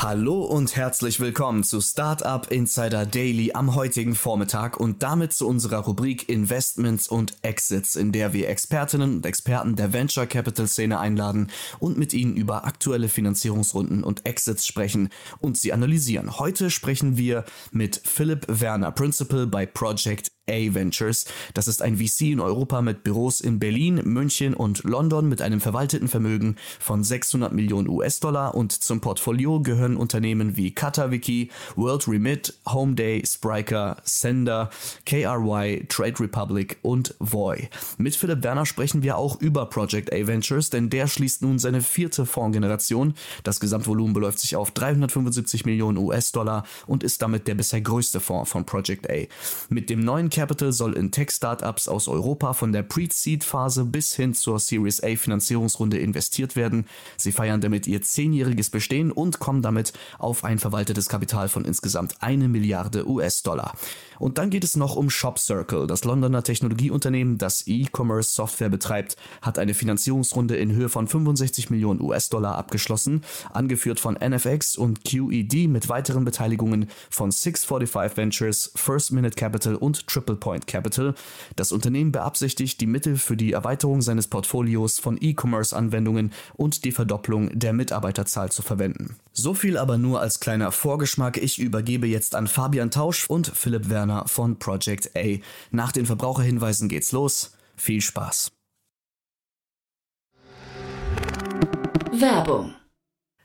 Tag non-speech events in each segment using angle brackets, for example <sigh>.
Hallo und herzlich willkommen zu Startup Insider Daily am heutigen Vormittag und damit zu unserer Rubrik Investments und Exits, in der wir Expertinnen und Experten der Venture Capital Szene einladen und mit ihnen über aktuelle Finanzierungsrunden und Exits sprechen und sie analysieren. Heute sprechen wir mit Philipp Werner, Principal bei Project A Ventures. Das ist ein VC in Europa mit Büros in Berlin, München und London mit einem verwalteten Vermögen von 600 Millionen US-Dollar und zum Portfolio gehören Unternehmen wie KataWiki, World Remit, Homeday, Spriker, Sender, KRY, Trade Republic und Voy. Mit Philipp Werner sprechen wir auch über Project A Ventures, denn der schließt nun seine vierte Fondsgeneration. Das Gesamtvolumen beläuft sich auf 375 Millionen US-Dollar und ist damit der bisher größte Fonds von Project A. Mit dem neuen Capital soll in Tech-Startups aus Europa von der Pre-Seed-Phase bis hin zur Series A Finanzierungsrunde investiert werden. Sie feiern damit ihr zehnjähriges Bestehen und kommen damit auf ein verwaltetes Kapital von insgesamt eine Milliarde US-Dollar. Und dann geht es noch um ShopCircle. Das Londoner Technologieunternehmen, das E-Commerce Software betreibt, hat eine Finanzierungsrunde in Höhe von 65 Millionen US-Dollar abgeschlossen, angeführt von NFX und QED mit weiteren Beteiligungen von 645 Ventures, First Minute Capital und Triple Point Capital. Das Unternehmen beabsichtigt, die Mittel für die Erweiterung seines Portfolios von E-Commerce-Anwendungen und die Verdopplung der Mitarbeiterzahl zu verwenden. So viel aber nur als kleiner Vorgeschmack. Ich übergebe jetzt an Fabian Tausch und Philipp Werner von Project A. Nach den Verbraucherhinweisen geht's los. Viel Spaß. Werbung.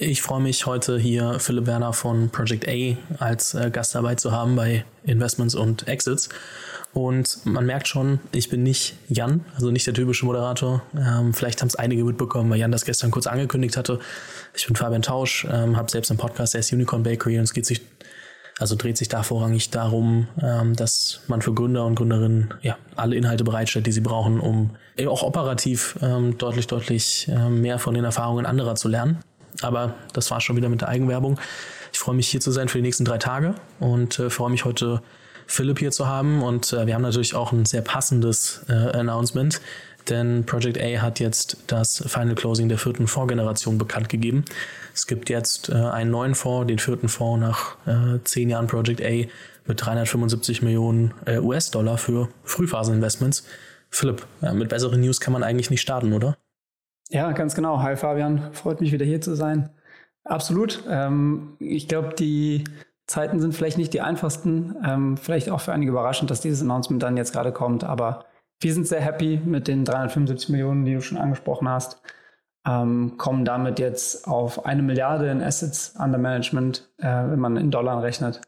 Ich freue mich heute hier Philipp Werner von Project A als äh, Gast zu haben bei Investments und Exits. Und man merkt schon, ich bin nicht Jan, also nicht der typische Moderator. Ähm, vielleicht haben es einige mitbekommen, weil Jan das gestern kurz angekündigt hatte. Ich bin Fabian Tausch, ähm, habe selbst einen Podcast, der ist Unicorn Bakery und es geht sich, also dreht sich da vorrangig darum, ähm, dass man für Gründer und Gründerinnen ja alle Inhalte bereitstellt, die sie brauchen, um auch operativ ähm, deutlich, deutlich ähm, mehr von den Erfahrungen anderer zu lernen. Aber das war schon wieder mit der Eigenwerbung. Ich freue mich hier zu sein für die nächsten drei Tage und äh, freue mich heute Philipp hier zu haben. Und äh, wir haben natürlich auch ein sehr passendes äh, Announcement, denn Project A hat jetzt das Final Closing der vierten Fondsgeneration bekannt gegeben. Es gibt jetzt äh, einen neuen Fonds, den vierten Fonds nach äh, zehn Jahren Project A mit 375 Millionen äh, US-Dollar für Frühphaseninvestments. Philipp, mit besseren News kann man eigentlich nicht starten, oder? Ja, ganz genau. Hi Fabian, freut mich wieder hier zu sein. Absolut. Ähm, ich glaube, die Zeiten sind vielleicht nicht die einfachsten. Ähm, vielleicht auch für einige überraschend, dass dieses Announcement dann jetzt gerade kommt. Aber wir sind sehr happy mit den 375 Millionen, die du schon angesprochen hast. Ähm, kommen damit jetzt auf eine Milliarde in Assets under Management, äh, wenn man in Dollar rechnet.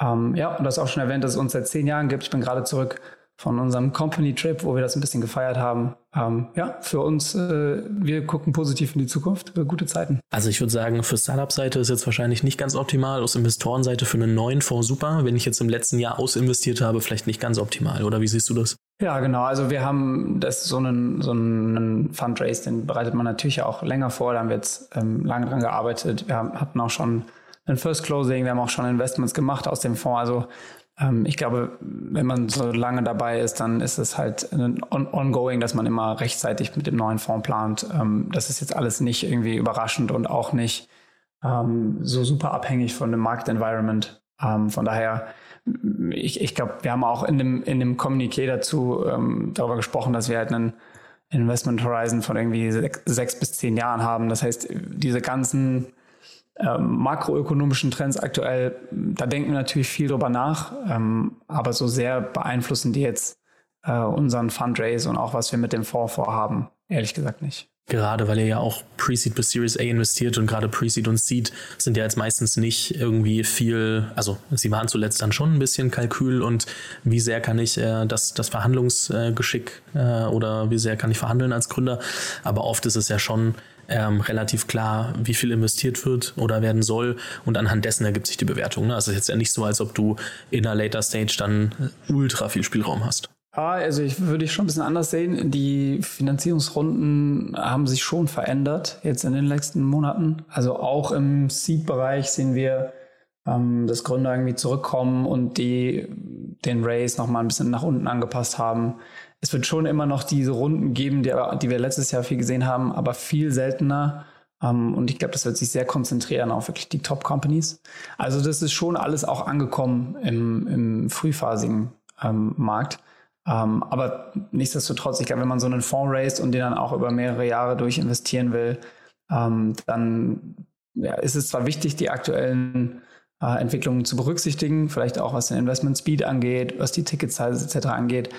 Ähm, ja, und das auch schon erwähnt, dass es uns seit zehn Jahren gibt. Ich bin gerade zurück von unserem Company Trip, wo wir das ein bisschen gefeiert haben. Ähm, ja, für uns, äh, wir gucken positiv in die Zukunft, für gute Zeiten. Also ich würde sagen, für Startup-Seite ist jetzt wahrscheinlich nicht ganz optimal, aus Investorenseite für einen neuen Fonds super. Wenn ich jetzt im letzten Jahr ausinvestiert habe, vielleicht nicht ganz optimal, oder wie siehst du das? Ja, genau. Also wir haben das so einen, so einen Fundraise, den bereitet man natürlich auch länger vor. Da haben wir jetzt ähm, lange dran gearbeitet. Wir haben, hatten auch schon ein First Closing, wir haben auch schon Investments gemacht aus dem Fonds. Also ich glaube, wenn man so lange dabei ist, dann ist es halt ongoing, dass man immer rechtzeitig mit dem neuen Fonds plant. Ähm, das ist jetzt alles nicht irgendwie überraschend und auch nicht ähm, so super abhängig von dem Marktenvironment. Ähm, von daher, ich, ich glaube, wir haben auch in dem, in dem Kommuniqué dazu ähm, darüber gesprochen, dass wir halt einen Investment Horizon von irgendwie sechs, sechs bis zehn Jahren haben. Das heißt, diese ganzen ähm, makroökonomischen Trends aktuell, da denken wir natürlich viel drüber nach, ähm, aber so sehr beeinflussen die jetzt äh, unseren Fundraise und auch was wir mit dem Fonds vorhaben, ehrlich gesagt nicht. Gerade weil ihr ja auch Pre-Seed bis Series A investiert und gerade Pre-Seed und Seed sind ja jetzt meistens nicht irgendwie viel, also sie waren zuletzt dann schon ein bisschen Kalkül und wie sehr kann ich äh, das, das Verhandlungsgeschick äh, oder wie sehr kann ich verhandeln als Gründer, aber oft ist es ja schon ähm, relativ klar, wie viel investiert wird oder werden soll und anhand dessen ergibt sich die Bewertung. Ne? Also es ist jetzt ja nicht so, als ob du in einer Later Stage dann ultra viel Spielraum hast. Ah, also ich würde ich schon ein bisschen anders sehen. Die Finanzierungsrunden haben sich schon verändert jetzt in den letzten Monaten. Also auch im Seed-Bereich sehen wir, ähm, dass Gründer irgendwie zurückkommen und die den Race nochmal ein bisschen nach unten angepasst haben. Es wird schon immer noch diese Runden geben, die, die wir letztes Jahr viel gesehen haben, aber viel seltener. Um, ähm, und ich glaube, das wird sich sehr konzentrieren auf wirklich die Top-Companies. Also das ist schon alles auch angekommen im, im frühphasigen ähm, Markt. Ähm, aber nichtsdestotrotz, ich glaube, wenn man so einen Fonds raised und den dann auch über mehrere Jahre durch investieren will, ähm, dann ja, ist es zwar wichtig, die aktuellen äh, Entwicklungen zu berücksichtigen, vielleicht auch was den Investment Speed angeht, was die Ticket Size etc. angeht,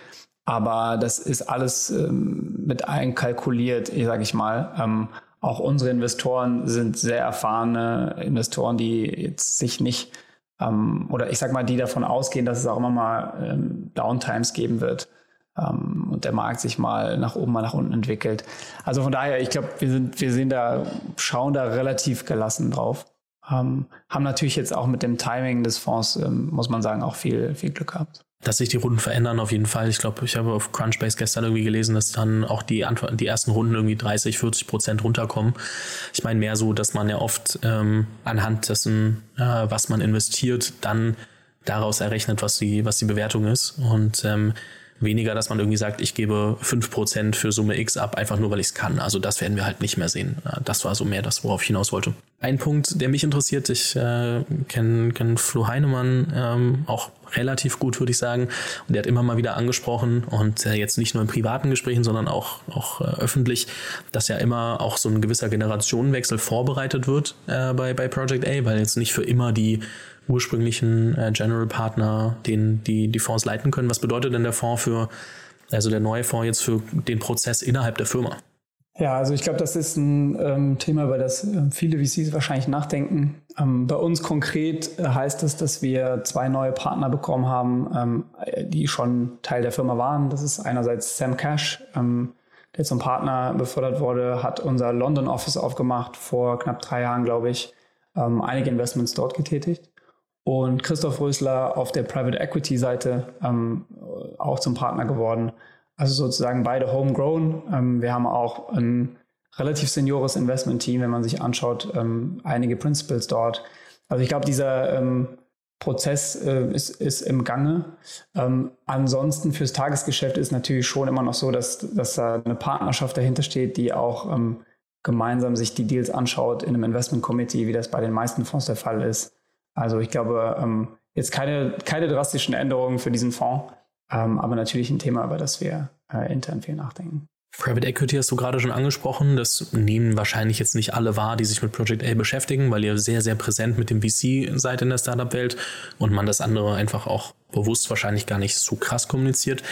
aber das ist alles ähm, mit einkalkuliert, sage ich mal. Ähm, auch unsere Investoren sind sehr erfahrene Investoren, die jetzt sich nicht ähm, oder ich sag mal, die davon ausgehen, dass es auch immer mal ähm, Downtimes geben wird ähm, und der Markt sich mal nach oben, mal nach unten entwickelt. Also von daher, ich glaube, wir sind, wir sind da, schauen da relativ gelassen drauf. Haben natürlich jetzt auch mit dem Timing des Fonds, muss man sagen, auch viel, viel Glück gehabt dass sich die Runden verändern auf jeden Fall. Ich glaube, ich habe auf Crunchbase gestern irgendwie gelesen, dass dann auch die, die ersten Runden irgendwie 30, 40 Prozent runterkommen. Ich meine mehr so, dass man ja oft ähm, anhand dessen, äh, was man investiert, dann daraus errechnet, was die, was die Bewertung ist. Und ähm, weniger, dass man irgendwie sagt, ich gebe 5% für Summe X ab, einfach nur, weil ich es kann. Also das werden wir halt nicht mehr sehen. Das war so mehr das, worauf ich hinaus wollte. Ein Punkt, der mich interessiert, ich äh, kenne kenn Flo Heinemann ähm, auch relativ gut, würde ich sagen. Und der hat immer mal wieder angesprochen und äh, jetzt nicht nur in privaten Gesprächen, sondern auch, auch äh, öffentlich, dass ja immer auch so ein gewisser Generationenwechsel vorbereitet wird äh, bei, bei Project A, weil jetzt nicht für immer die ursprünglichen äh, General Partner, den die, die Fonds leiten können. Was bedeutet denn der Fonds für, also der neue Fonds jetzt für den Prozess innerhalb der Firma? Ja, also ich glaube, das ist ein ähm, Thema, über das äh, viele VCs wahrscheinlich nachdenken. Ähm, bei uns konkret äh, heißt es, dass wir zwei neue Partner bekommen haben, ähm, die schon Teil der Firma waren. Das ist einerseits Sam Cash, ähm, der zum Partner befördert wurde, hat unser London Office aufgemacht vor knapp drei Jahren, glaube ich, ähm, einige Investments dort getätigt. Und Christoph Rösler auf der Private Equity Seite ähm, auch zum Partner geworden also sozusagen beide homegrown. Ähm, wir haben auch ein relativ seniores Investment-Team, wenn man sich anschaut, ähm, einige Principles dort. Also ich glaube, dieser ähm, Prozess äh, ist, ist im Gange. Ähm, ansonsten fürs Tagesgeschäft ist natürlich schon immer noch so, dass, dass da eine Partnerschaft dahinter steht, die auch ähm, gemeinsam sich die Deals anschaut in einem Investment Committee, wie das bei den meisten Fonds der Fall ist. Also ich glaube, ähm, jetzt keine, keine drastischen Änderungen für diesen Fonds. Ähm, aber natürlich ein Thema, über das wir äh, intern viel nachdenken. Private Equity hast du gerade schon angesprochen. Das nehmen wahrscheinlich jetzt nicht alle wahr, die sich mit Project A beschäftigen, weil ihr sehr, sehr präsent mit dem VC seid in der Startup-Welt und man das andere einfach auch bewusst wahrscheinlich gar nicht so krass kommuniziert.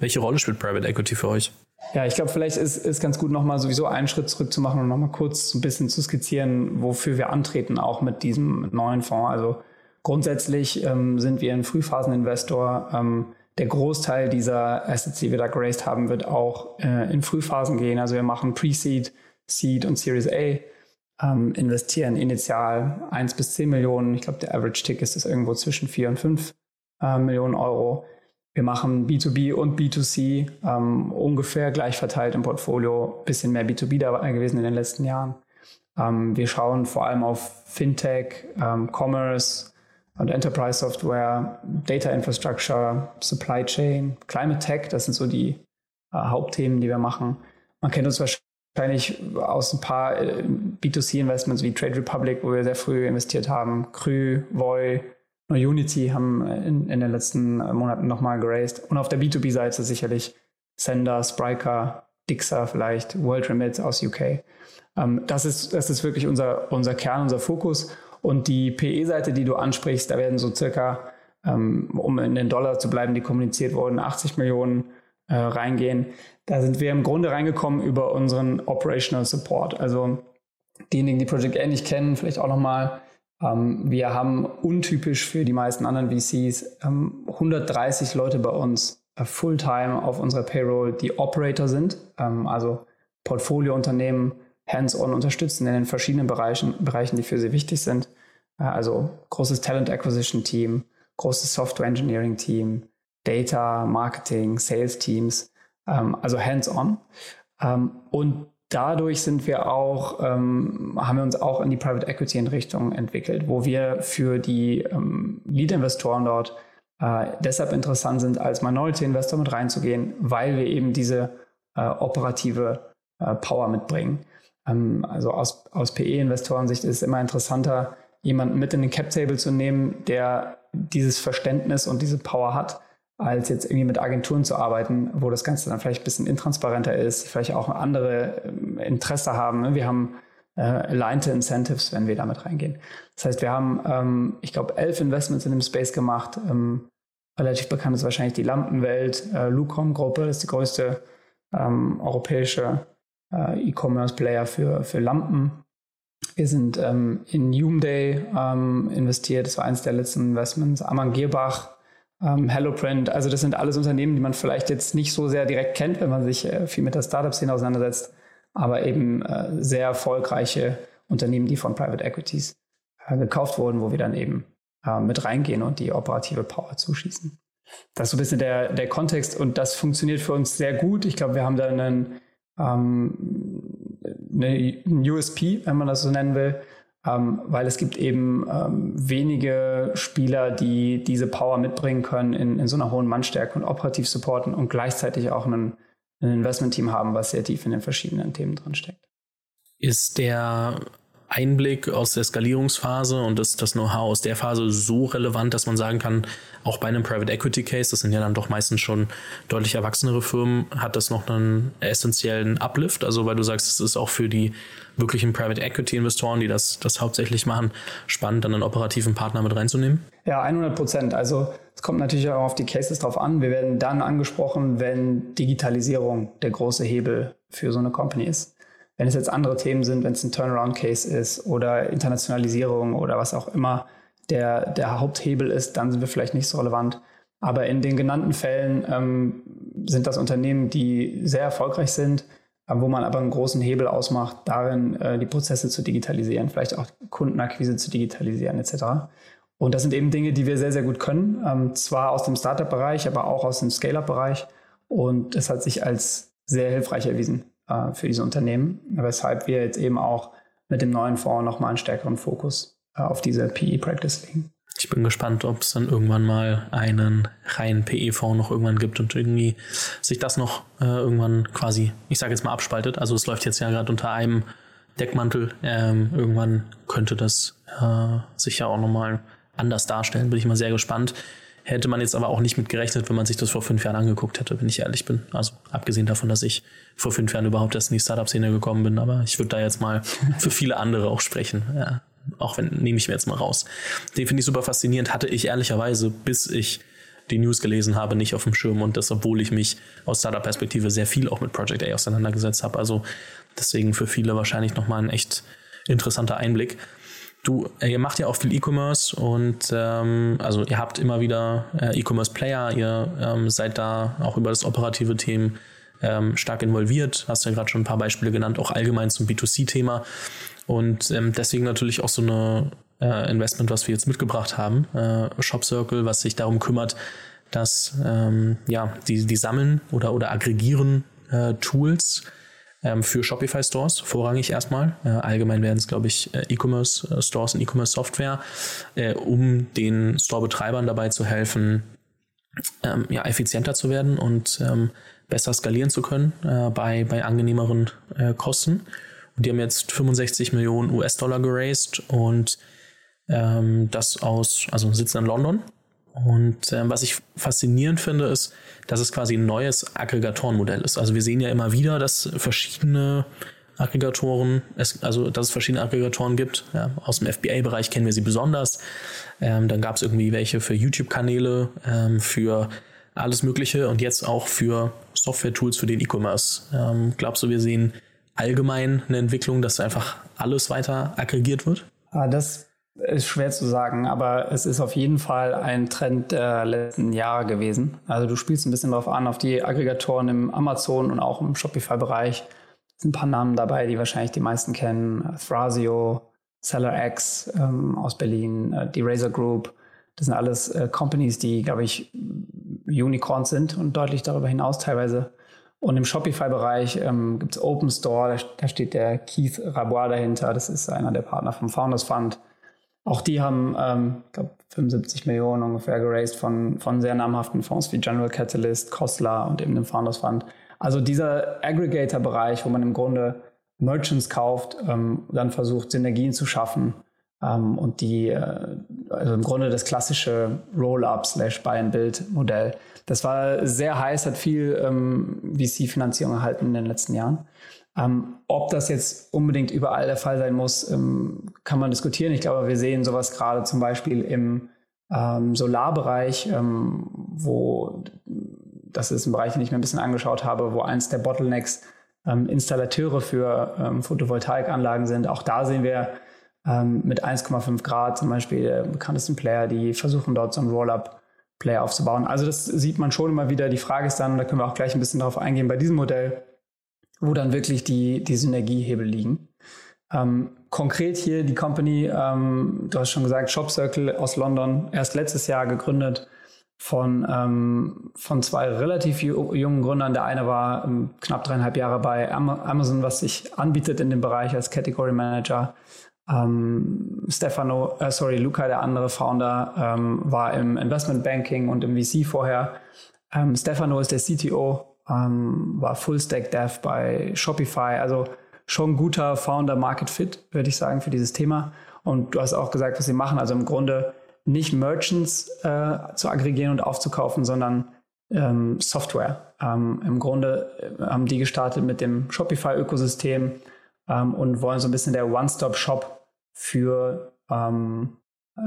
Welche Rolle spielt Private Equity für euch? Ja, ich glaube, vielleicht ist es ganz gut, nochmal sowieso einen Schritt zurück zu machen und nochmal kurz ein bisschen zu skizzieren, wofür wir antreten, auch mit diesem neuen Fonds. Also grundsätzlich ähm, sind wir ein Frühphaseninvestor. Ähm, der Großteil dieser Assets, die wir da geraced haben, wird auch äh, in Frühphasen gehen. Also wir machen Pre-Seed, Seed und Series A, ähm, investieren initial 1 bis 10 Millionen. Ich glaube, der Average Tick ist irgendwo zwischen 4 und 5 äh, Millionen Euro. Wir machen B2B und B2C ähm, ungefähr gleich verteilt im Portfolio. Bisschen mehr B2B dabei gewesen in den letzten Jahren. Ähm, wir schauen vor allem auf Fintech, ähm, Commerce, und Enterprise Software, Data Infrastructure, Supply Chain, Climate Tech, das sind so die äh, Hauptthemen, die wir machen. Man kennt uns wahrscheinlich aus ein paar äh, B2C-Investments wie Trade Republic, wo wir sehr früh investiert haben, Krü, Voy, Unity haben in, in den letzten Monaten nochmal geraced. Und auf der B2B-Seite sicherlich Sender, Spryker, Dixer vielleicht, World Remit aus UK. Ähm, das, ist, das ist wirklich unser, unser Kern, unser Fokus. Und die PE-Seite, die du ansprichst, da werden so circa, ähm, um in den Dollar zu bleiben, die kommuniziert wurden, 80 Millionen äh, reingehen. Da sind wir im Grunde reingekommen über unseren Operational Support. Also diejenigen, die Project A nicht kennen, vielleicht auch nochmal. Ähm, wir haben untypisch für die meisten anderen VCs ähm, 130 Leute bei uns äh, Fulltime auf unserer Payroll, die Operator sind, ähm, also Portfoliounternehmen hands-on unterstützen in den verschiedenen Bereichen, Bereichen, die für sie wichtig sind. Also großes Talent Acquisition Team, großes Software Engineering Team, Data, Marketing, Sales Teams, ähm, also hands-on. Ähm, und dadurch sind wir auch, ähm, haben wir uns auch in die Private Equity in Richtung entwickelt, wo wir für die Lead-Investoren dort äh, deshalb interessant sind, als Minority-Investor mit reinzugehen, weil wir eben diese äh, operative äh, Power mitbringen. Also aus, aus PE-Investorensicht ist es immer interessanter, jemanden mit in den Cap-Table zu nehmen, der dieses Verständnis und diese Power hat, als jetzt irgendwie mit Agenturen zu arbeiten, wo das Ganze dann vielleicht ein bisschen intransparenter ist, vielleicht auch andere ähm, Interesse haben. Ne? Wir haben äh, aligned Incentives, wenn wir damit reingehen. Das heißt, wir haben, ähm, ich glaube, elf Investments in dem Space gemacht. Ähm, relativ bekannt ist wahrscheinlich die Lampenwelt. Äh, Lucom-Gruppe ist die größte ähm, europäische äh, E-Commerce-Player für, für Lampen. Wir sind ähm, in Humeday ähm, investiert. Das war eines der letzten Investments. Amann Gierbach ähm, HelloPrint. Also das sind alles Unternehmen, die man vielleicht jetzt nicht so sehr direkt kennt, wenn man sich äh, viel mit der Startup-Szene auseinandersetzt, aber eben äh, sehr erfolgreiche Unternehmen, die von Private Equities äh, gekauft wurden, wo wir dann eben äh, mit reingehen und die operative Power zuschießen. Das ist so ein bisschen der, der Kontext und das funktioniert für uns sehr gut. Ich glaube, wir haben da einen, ähm, eine, einen USP, wenn man das so nennen will, ähm, weil es gibt eben ähm, wenige Spieler, die diese Power mitbringen können in, in so einer hohen Mannstärke und operativ supporten und gleichzeitig auch ein, ein Investment-Team haben, was sehr tief in den verschiedenen Themen drin steckt. Ist der Einblick aus der Skalierungsphase und das, das Know-how aus der Phase so relevant, dass man sagen kann, auch bei einem Private Equity Case, das sind ja dann doch meistens schon deutlich erwachsenere Firmen, hat das noch einen essentiellen Uplift? Also weil du sagst, es ist auch für die wirklichen Private Equity Investoren, die das, das hauptsächlich machen, spannend, dann einen operativen Partner mit reinzunehmen? Ja, 100 Prozent. Also es kommt natürlich auch auf die Cases drauf an. Wir werden dann angesprochen, wenn Digitalisierung der große Hebel für so eine Company ist. Wenn es jetzt andere Themen sind, wenn es ein Turnaround-Case ist oder Internationalisierung oder was auch immer der, der Haupthebel ist, dann sind wir vielleicht nicht so relevant. Aber in den genannten Fällen ähm, sind das Unternehmen, die sehr erfolgreich sind, äh, wo man aber einen großen Hebel ausmacht, darin äh, die Prozesse zu digitalisieren, vielleicht auch Kundenakquise zu digitalisieren etc. Und das sind eben Dinge, die wir sehr, sehr gut können, ähm, zwar aus dem Startup-Bereich, aber auch aus dem Scale-Up-Bereich. Und das hat sich als sehr hilfreich erwiesen äh, für diese Unternehmen, weshalb wir jetzt eben auch mit dem neuen Fonds nochmal einen stärkeren Fokus äh, auf diese PE-Practice legen. Ich bin gespannt, ob es dann irgendwann mal einen reinen PE-Fonds noch irgendwann gibt und irgendwie sich das noch äh, irgendwann quasi, ich sage jetzt mal, abspaltet. Also es läuft jetzt ja gerade unter einem Deckmantel. Ähm, irgendwann könnte das äh, sich ja auch nochmal anders darstellen. Bin ich mal sehr gespannt. Hätte man jetzt aber auch nicht mit gerechnet, wenn man sich das vor fünf Jahren angeguckt hätte, wenn ich ehrlich bin. Also abgesehen davon, dass ich vor fünf Jahren überhaupt erst in die Startup-Szene gekommen bin. Aber ich würde da jetzt mal <laughs> für viele andere auch sprechen. Ja, auch wenn, nehme ich mir jetzt mal raus. Den finde ich super faszinierend. Hatte ich ehrlicherweise, bis ich die News gelesen habe, nicht auf dem Schirm und das, obwohl ich mich aus Startup-Perspektive sehr viel auch mit Project A auseinandergesetzt habe. Also deswegen für viele wahrscheinlich nochmal ein echt interessanter Einblick. Du, äh, ihr macht ja auch viel E-Commerce und ähm, also ihr habt immer wieder äh, E-Commerce-Player, ihr ähm, seid da auch über das operative Themen ähm, stark involviert. Hast ja gerade schon ein paar Beispiele genannt, auch allgemein zum B2C-Thema. Und ähm, deswegen natürlich auch so eine äh, Investment, was wir jetzt mitgebracht haben, äh, Shop Circle, was sich darum kümmert, dass ähm, ja, die, die sammeln oder, oder aggregieren äh, Tools ähm, für Shopify Stores, vorrangig erstmal. Äh, allgemein werden es, glaube ich, äh, E-Commerce äh, Stores und E-Commerce Software, äh, um den Store-Betreibern dabei zu helfen, ähm, ja, effizienter zu werden und ähm, besser skalieren zu können äh, bei, bei angenehmeren äh, Kosten. Und die haben jetzt 65 Millionen US-Dollar geraced und ähm, das aus, also sitzen in London. Und ähm, was ich faszinierend finde, ist, dass es quasi ein neues Aggregatorenmodell ist. Also wir sehen ja immer wieder, dass verschiedene Aggregatoren, es, also dass es verschiedene Aggregatoren gibt. Ja, aus dem FBA-Bereich kennen wir sie besonders. Ähm, dann gab es irgendwie welche für YouTube-Kanäle, ähm, für alles Mögliche und jetzt auch für Software-Tools für den E-Commerce. Ähm, glaubst du, wir sehen allgemein eine Entwicklung, dass einfach alles weiter aggregiert wird? Ah, das ist schwer zu sagen, aber es ist auf jeden Fall ein Trend der letzten Jahre gewesen. Also du spielst ein bisschen darauf an, auf die Aggregatoren im Amazon und auch im Shopify-Bereich. Es sind ein paar Namen dabei, die wahrscheinlich die meisten kennen. Thrasio, SellerX ähm, aus Berlin, äh, die Razer Group. Das sind alles äh, Companies, die, glaube ich, Unicorns sind und deutlich darüber hinaus teilweise. Und im Shopify-Bereich ähm, gibt es Open Store, da, da, steht der Keith Rabois dahinter. Das ist einer der Partner vom Founders Fund. Auch die haben, ähm, ich glaube, 75 Millionen ungefähr geraced von, von sehr namhaften Fonds wie General Catalyst, Kostler und eben dem Founders Fund. Also dieser Aggregator-Bereich, wo man im Grunde Merchants kauft, ähm, dann versucht, Synergien zu schaffen ähm, und die, äh, also im Grunde das klassische Roll-up slash Buy-and-Build-Modell. Das war sehr heiß, hat viel ähm, VC-Finanzierung erhalten in den letzten Jahren. Ähm, ob das jetzt unbedingt überall der Fall sein muss, ähm, kann man diskutieren. Ich glaube, wir sehen sowas gerade zum Beispiel im ähm, Solarbereich, ähm, wo das ist ein Bereich, den ich mir ein bisschen angeschaut habe, wo eins der Bottlenecks ähm, Installateure für ähm, Photovoltaikanlagen sind. Auch da sehen wir mit 1,5 Grad zum Beispiel der bekanntesten Player, die versuchen dort so ein Roll-up-Player aufzubauen. Also das sieht man schon immer wieder. Die Frage ist dann, da können wir auch gleich ein bisschen darauf eingehen, bei diesem Modell, wo dann wirklich die, die Synergiehebel liegen. Ähm, konkret hier die Company, ähm, du hast schon gesagt, Shop Circle aus London, erst letztes Jahr gegründet von, ähm, von zwei relativ jungen Gründern. Der eine war ähm, knapp dreieinhalb Jahre bei Amazon, was sich anbietet in dem Bereich als Category Manager. Ähm, Stefano, äh, sorry, Luca, der andere Founder, ähm, war im Investment Banking und im VC vorher. Stefano ist der CTO, ähm, war Full-Stack Dev bei Shopify, also schon guter Founder Market Fit, würde ich sagen, für dieses Thema. Und du hast auch gesagt, was sie machen. Also im Grunde nicht Merchants äh, zu aggregieren und aufzukaufen, sondern ähm, Software. Ähm, Im Grunde äh, haben die gestartet mit dem Shopify-Ökosystem ähm, und wollen so ein bisschen der One-Stop-Shop für ähm,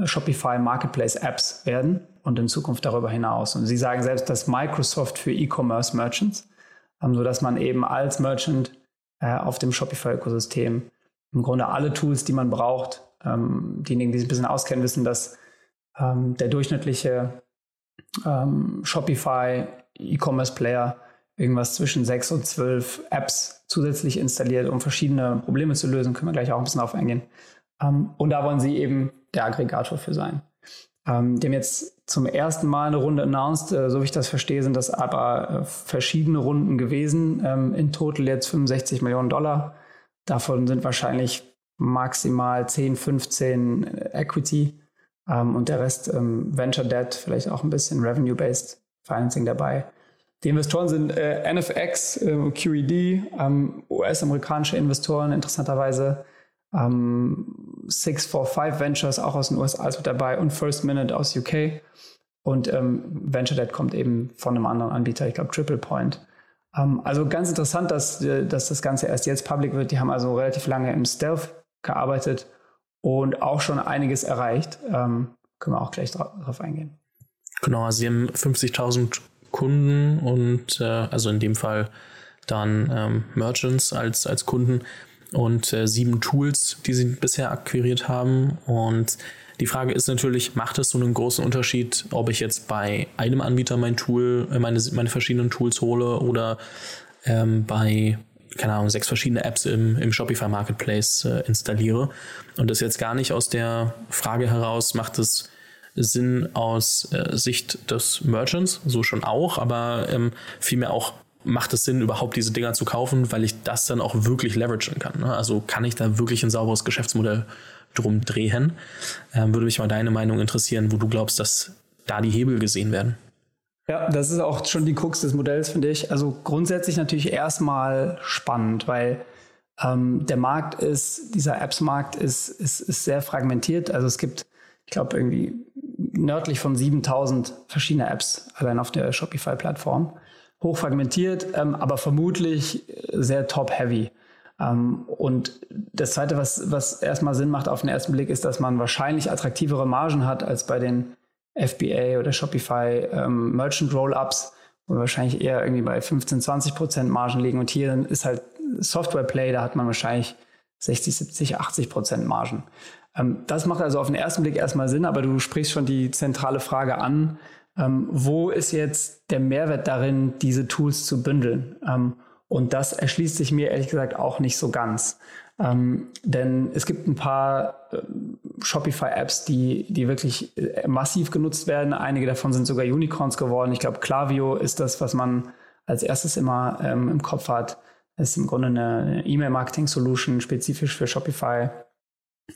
Shopify Marketplace Apps werden und in Zukunft darüber hinaus. Und sie sagen selbst, dass Microsoft für E-Commerce Merchants, ähm, so dass man eben als Merchant äh, auf dem Shopify-Ökosystem im Grunde alle Tools, die man braucht, ähm, diejenigen, die sich ein bisschen auskennen, wissen, dass ähm, der durchschnittliche ähm, Shopify E-Commerce Player irgendwas zwischen sechs und zwölf Apps zusätzlich installiert, um verschiedene Probleme zu lösen. Können wir gleich auch ein bisschen auf eingehen. Ähm, und da wollen sie eben der Aggregator für sein. Ähm, die haben jetzt zum ersten Mal eine Runde announced. Äh, so wie ich das verstehe, sind das aber äh, verschiedene Runden gewesen. Ähm, in total jetzt 65 Millionen Dollar. Davon sind wahrscheinlich maximal 10, 15 Equity ähm, und der Rest ähm, Venture Debt, vielleicht auch ein bisschen Revenue-Based Financing dabei. Die Investoren sind äh, NFX, äh, QED, ähm, US-amerikanische Investoren interessanterweise, ähm, 645 Ventures auch aus den USA ist mit dabei und First Minute aus UK. Und ähm, Venture Debt kommt eben von einem anderen Anbieter, ich glaube Triple Point. Ähm, also ganz interessant, dass, äh, dass das Ganze erst jetzt public wird. Die haben also relativ lange im Stealth gearbeitet und auch schon einiges erreicht. Ähm, können wir auch gleich darauf eingehen. Genau, also sie haben 50.000 Kunden und äh, also in dem Fall dann ähm, Merchants als, als Kunden und äh, sieben Tools, die sie bisher akquiriert haben. Und die Frage ist natürlich, macht es so einen großen Unterschied, ob ich jetzt bei einem Anbieter mein Tool, äh, meine, meine verschiedenen Tools hole oder ähm, bei keine Ahnung, sechs verschiedene Apps im, im Shopify Marketplace äh, installiere. Und das jetzt gar nicht aus der Frage heraus, macht es Sinn aus äh, Sicht des Merchants, so schon auch, aber ähm, vielmehr auch macht es Sinn, überhaupt diese Dinger zu kaufen, weil ich das dann auch wirklich leveragen kann. Ne? Also kann ich da wirklich ein sauberes Geschäftsmodell drum drehen? Ähm, würde mich mal deine Meinung interessieren, wo du glaubst, dass da die Hebel gesehen werden. Ja, das ist auch schon die Krux des Modells, finde ich. Also grundsätzlich natürlich erstmal spannend, weil ähm, der Markt ist, dieser Apps-Markt ist, ist, ist sehr fragmentiert. Also es gibt, ich glaube, irgendwie nördlich von 7000 verschiedene Apps allein auf der Shopify-Plattform. Hochfragmentiert, ähm, aber vermutlich sehr top-heavy. Ähm, und das Zweite, was, was erstmal Sinn macht auf den ersten Blick, ist, dass man wahrscheinlich attraktivere Margen hat als bei den FBA oder Shopify ähm, Merchant Roll-Ups, wo wir wahrscheinlich eher irgendwie bei 15, 20 Prozent Margen liegen. Und hier ist halt Software Play, da hat man wahrscheinlich 60, 70, 80 Prozent Margen. Ähm, das macht also auf den ersten Blick erstmal Sinn, aber du sprichst schon die zentrale Frage an. Ähm, wo ist jetzt der Mehrwert darin, diese Tools zu bündeln? Ähm, und das erschließt sich mir ehrlich gesagt auch nicht so ganz. Ähm, denn es gibt ein paar äh, Shopify-Apps, die, die wirklich äh, massiv genutzt werden. Einige davon sind sogar Unicorns geworden. Ich glaube, Klaviyo ist das, was man als erstes immer ähm, im Kopf hat. Das ist im Grunde eine E-Mail-Marketing-Solution spezifisch für Shopify.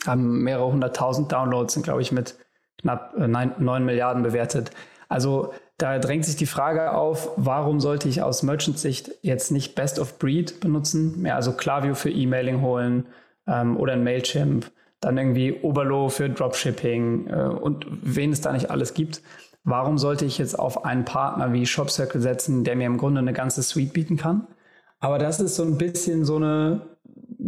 Haben mehrere hunderttausend Downloads, sind, glaube ich, mit knapp äh, 9 Milliarden bewertet. Also da drängt sich die Frage auf, warum sollte ich aus Merchant-Sicht jetzt nicht Best of Breed benutzen, mehr also Klaviyo für E-Mailing holen ähm, oder ein Mailchimp, dann irgendwie Oberlo für Dropshipping äh, und wen es da nicht alles gibt. Warum sollte ich jetzt auf einen Partner wie ShopCircle setzen, der mir im Grunde eine ganze Suite bieten kann? Aber das ist so ein bisschen so eine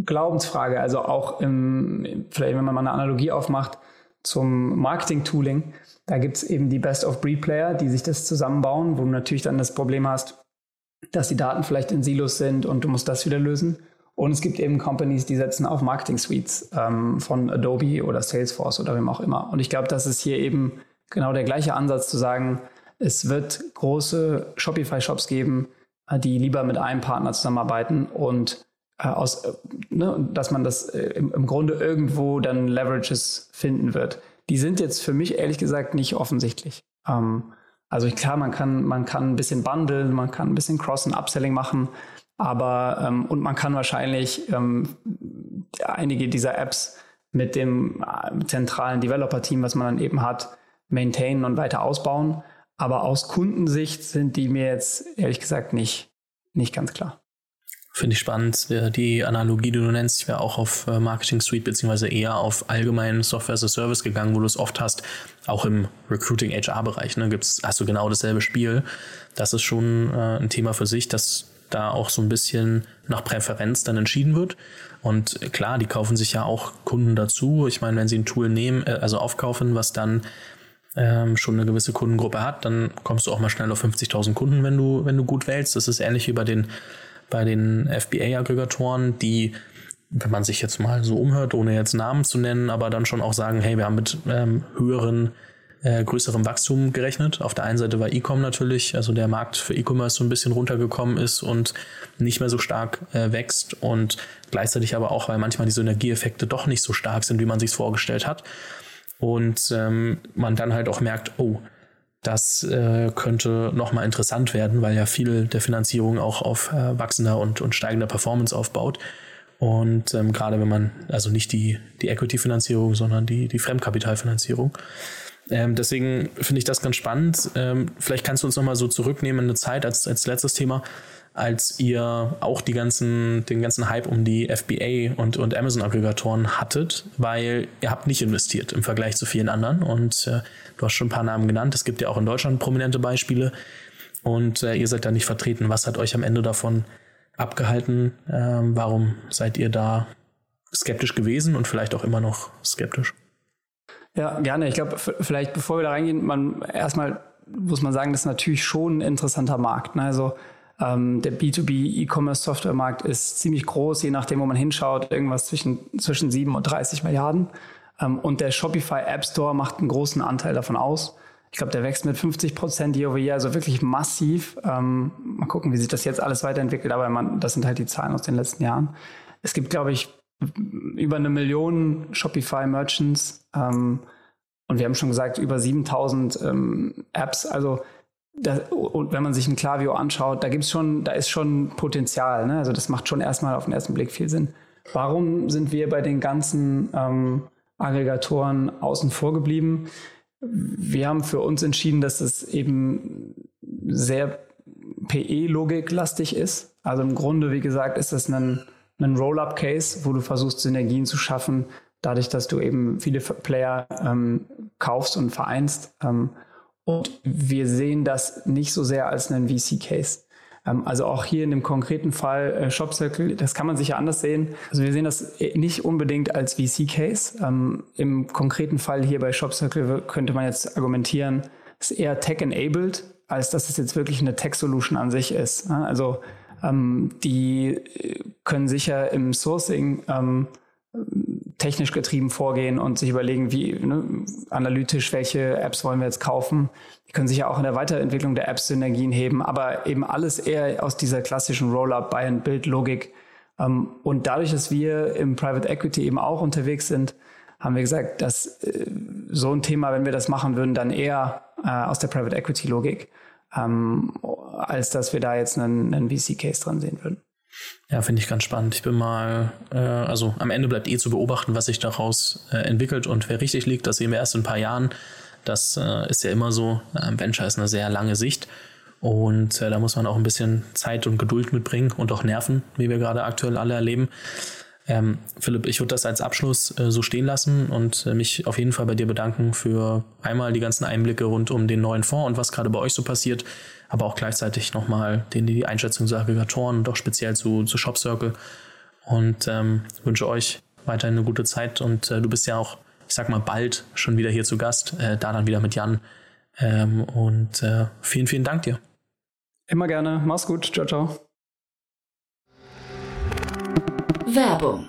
Glaubensfrage. Also auch im, vielleicht wenn man mal eine Analogie aufmacht zum Marketing-Tooling, da gibt es eben die Best-of-Breed-Player, die sich das zusammenbauen, wo du natürlich dann das Problem hast, dass die Daten vielleicht in Silos sind und du musst das wieder lösen. Und es gibt eben Companies, die setzen auf Marketing-Suites ähm, von Adobe oder Salesforce oder wem auch immer. Und ich glaube, das ist hier eben genau der gleiche Ansatz zu sagen, es wird große Shopify-Shops geben, äh, die lieber mit einem Partner zusammenarbeiten und aus, äh, ne, dass man das äh, im, im Grunde irgendwo dann Leverages finden wird die sind jetzt für mich ehrlich gesagt nicht offensichtlich. Ähm, also klar, man kann, man kann ein bisschen bundeln, man kann ein bisschen Cross- und Upselling machen, aber ähm, und man kann wahrscheinlich ähm, einige dieser Apps mit dem äh, zentralen Developer-Team, was man dann eben hat, maintainen und weiter ausbauen. Aber aus Kundensicht sind die mir jetzt ehrlich gesagt nicht, nicht ganz klar. Finde ich spannend. Die Analogie, die du nennst, ich wäre auch auf äh, Marketing Suite beziehungsweise eher auf allgemeinen Software as a Service gegangen, wo du es oft hast, auch im Recruiting HR-Bereich. Ne, gibt's, hast du genau dasselbe Spiel. Das ist schon äh, ein Thema für sich, dass da auch so ein bisschen nach Präferenz dann entschieden wird. Und klar, die kaufen sich ja auch Kunden dazu. Ich meine, wenn sie ein Tool nehmen, äh, also aufkaufen, was dann ähm, schon eine gewisse Kundengruppe hat, dann kommst du auch mal schnell auf 50.000 Kunden, wenn du, wenn du gut wählst. Das ist ähnlich wie bei den bei den FBA-Aggregatoren, die, wenn man sich jetzt mal so umhört, ohne jetzt Namen zu nennen, aber dann schon auch sagen, hey, wir haben mit ähm, höheren äh, größerem Wachstum gerechnet. Auf der einen Seite war E-Com natürlich, also der Markt für E-Commerce so ein bisschen runtergekommen ist und nicht mehr so stark äh, wächst und gleichzeitig aber auch, weil manchmal die Synergieeffekte doch nicht so stark sind, wie man sich vorgestellt hat. Und ähm, man dann halt auch merkt, oh, das äh, könnte nochmal interessant werden, weil ja viel der Finanzierung auch auf äh, wachsender und, und steigender Performance aufbaut. Und ähm, gerade wenn man, also nicht die, die Equity-Finanzierung, sondern die, die Fremdkapitalfinanzierung. Ähm, deswegen finde ich das ganz spannend. Ähm, vielleicht kannst du uns nochmal so zurücknehmen in eine Zeit als, als letztes Thema als ihr auch die ganzen, den ganzen Hype um die FBA und, und Amazon-Aggregatoren hattet, weil ihr habt nicht investiert im Vergleich zu vielen anderen. Und äh, du hast schon ein paar Namen genannt. Es gibt ja auch in Deutschland prominente Beispiele. Und äh, ihr seid da nicht vertreten. Was hat euch am Ende davon abgehalten? Ähm, warum seid ihr da skeptisch gewesen und vielleicht auch immer noch skeptisch? Ja, gerne. Ich glaube, vielleicht bevor wir da reingehen, man erstmal muss man sagen, das ist natürlich schon ein interessanter Markt. Ne? Also ähm, der B2B E-Commerce Softwaremarkt ist ziemlich groß, je nachdem, wo man hinschaut, irgendwas zwischen, zwischen 7 und 30 Milliarden. Ähm, und der Shopify App Store macht einen großen Anteil davon aus. Ich glaube, der wächst mit 50 Prozent year over year, also wirklich massiv. Ähm, mal gucken, wie sich das jetzt alles weiterentwickelt, aber man, das sind halt die Zahlen aus den letzten Jahren. Es gibt, glaube ich, über eine Million Shopify Merchants. Ähm, und wir haben schon gesagt, über 7000 ähm, Apps. Also das, und wenn man sich ein Klaviyo anschaut, da gibt's schon, da ist schon Potenzial. Ne? Also das macht schon erstmal auf den ersten Blick viel Sinn. Warum sind wir bei den ganzen ähm, Aggregatoren außen vor geblieben? Wir haben für uns entschieden, dass es eben sehr PE-Logik-lastig ist. Also im Grunde, wie gesagt, ist das ein, ein Roll-up-Case, wo du versuchst, Synergien zu schaffen, dadurch, dass du eben viele Player ähm, kaufst und vereinst. Ähm, und wir sehen das nicht so sehr als einen VC-Case. Ähm, also auch hier in dem konkreten Fall äh, Shop Circle, das kann man sicher anders sehen. Also wir sehen das nicht unbedingt als VC-Case. Ähm, Im konkreten Fall hier bei Shop Circle könnte man jetzt argumentieren, es ist eher tech-enabled, als dass es jetzt wirklich eine Tech-Solution an sich ist. Ne? Also ähm, die äh, können sicher im Sourcing technisch getrieben vorgehen und sich überlegen, wie ne, analytisch, welche Apps wollen wir jetzt kaufen. Die können sich ja auch in der Weiterentwicklung der Apps Synergien heben, aber eben alles eher aus dieser klassischen Roll-up, Buy-and-Build-Logik. Ähm, und dadurch, dass wir im Private Equity eben auch unterwegs sind, haben wir gesagt, dass äh, so ein Thema, wenn wir das machen würden, dann eher äh, aus der Private Equity-Logik, ähm, als dass wir da jetzt einen, einen VC-Case dran sehen würden. Ja, finde ich ganz spannend. Ich bin mal, äh, also am Ende bleibt eh zu beobachten, was sich daraus äh, entwickelt und wer richtig liegt, das sehen wir erst in ein paar Jahren. Das äh, ist ja immer so. Äh, Venture ist eine sehr lange Sicht und äh, da muss man auch ein bisschen Zeit und Geduld mitbringen und auch Nerven, wie wir gerade aktuell alle erleben. Ähm, Philipp, ich würde das als Abschluss äh, so stehen lassen und äh, mich auf jeden Fall bei dir bedanken für einmal die ganzen Einblicke rund um den neuen Fonds und was gerade bei euch so passiert aber auch gleichzeitig nochmal den, die Einschätzung zu Aggregatoren und auch speziell zu, zu Shop Circle. Und ähm, wünsche euch weiterhin eine gute Zeit. Und äh, du bist ja auch, ich sag mal, bald schon wieder hier zu Gast, äh, da dann wieder mit Jan. Ähm, und äh, vielen, vielen Dank dir. Immer gerne. Mach's gut. Ciao, ciao. Werbung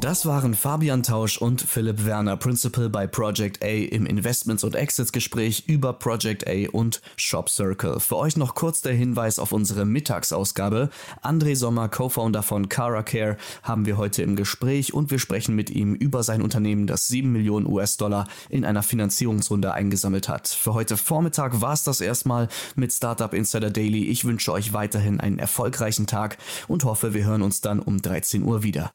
Das waren Fabian Tausch und Philipp Werner, Principal bei Project A im Investments und Exits Gespräch über Project A und Shop Circle. Für euch noch kurz der Hinweis auf unsere Mittagsausgabe. André Sommer, Co-Founder von CaraCare, haben wir heute im Gespräch und wir sprechen mit ihm über sein Unternehmen, das 7 Millionen US-Dollar in einer Finanzierungsrunde eingesammelt hat. Für heute Vormittag war es das erstmal mit Startup Insider Daily. Ich wünsche euch weiterhin einen erfolgreichen Tag und hoffe, wir hören uns dann um 13 Uhr wieder.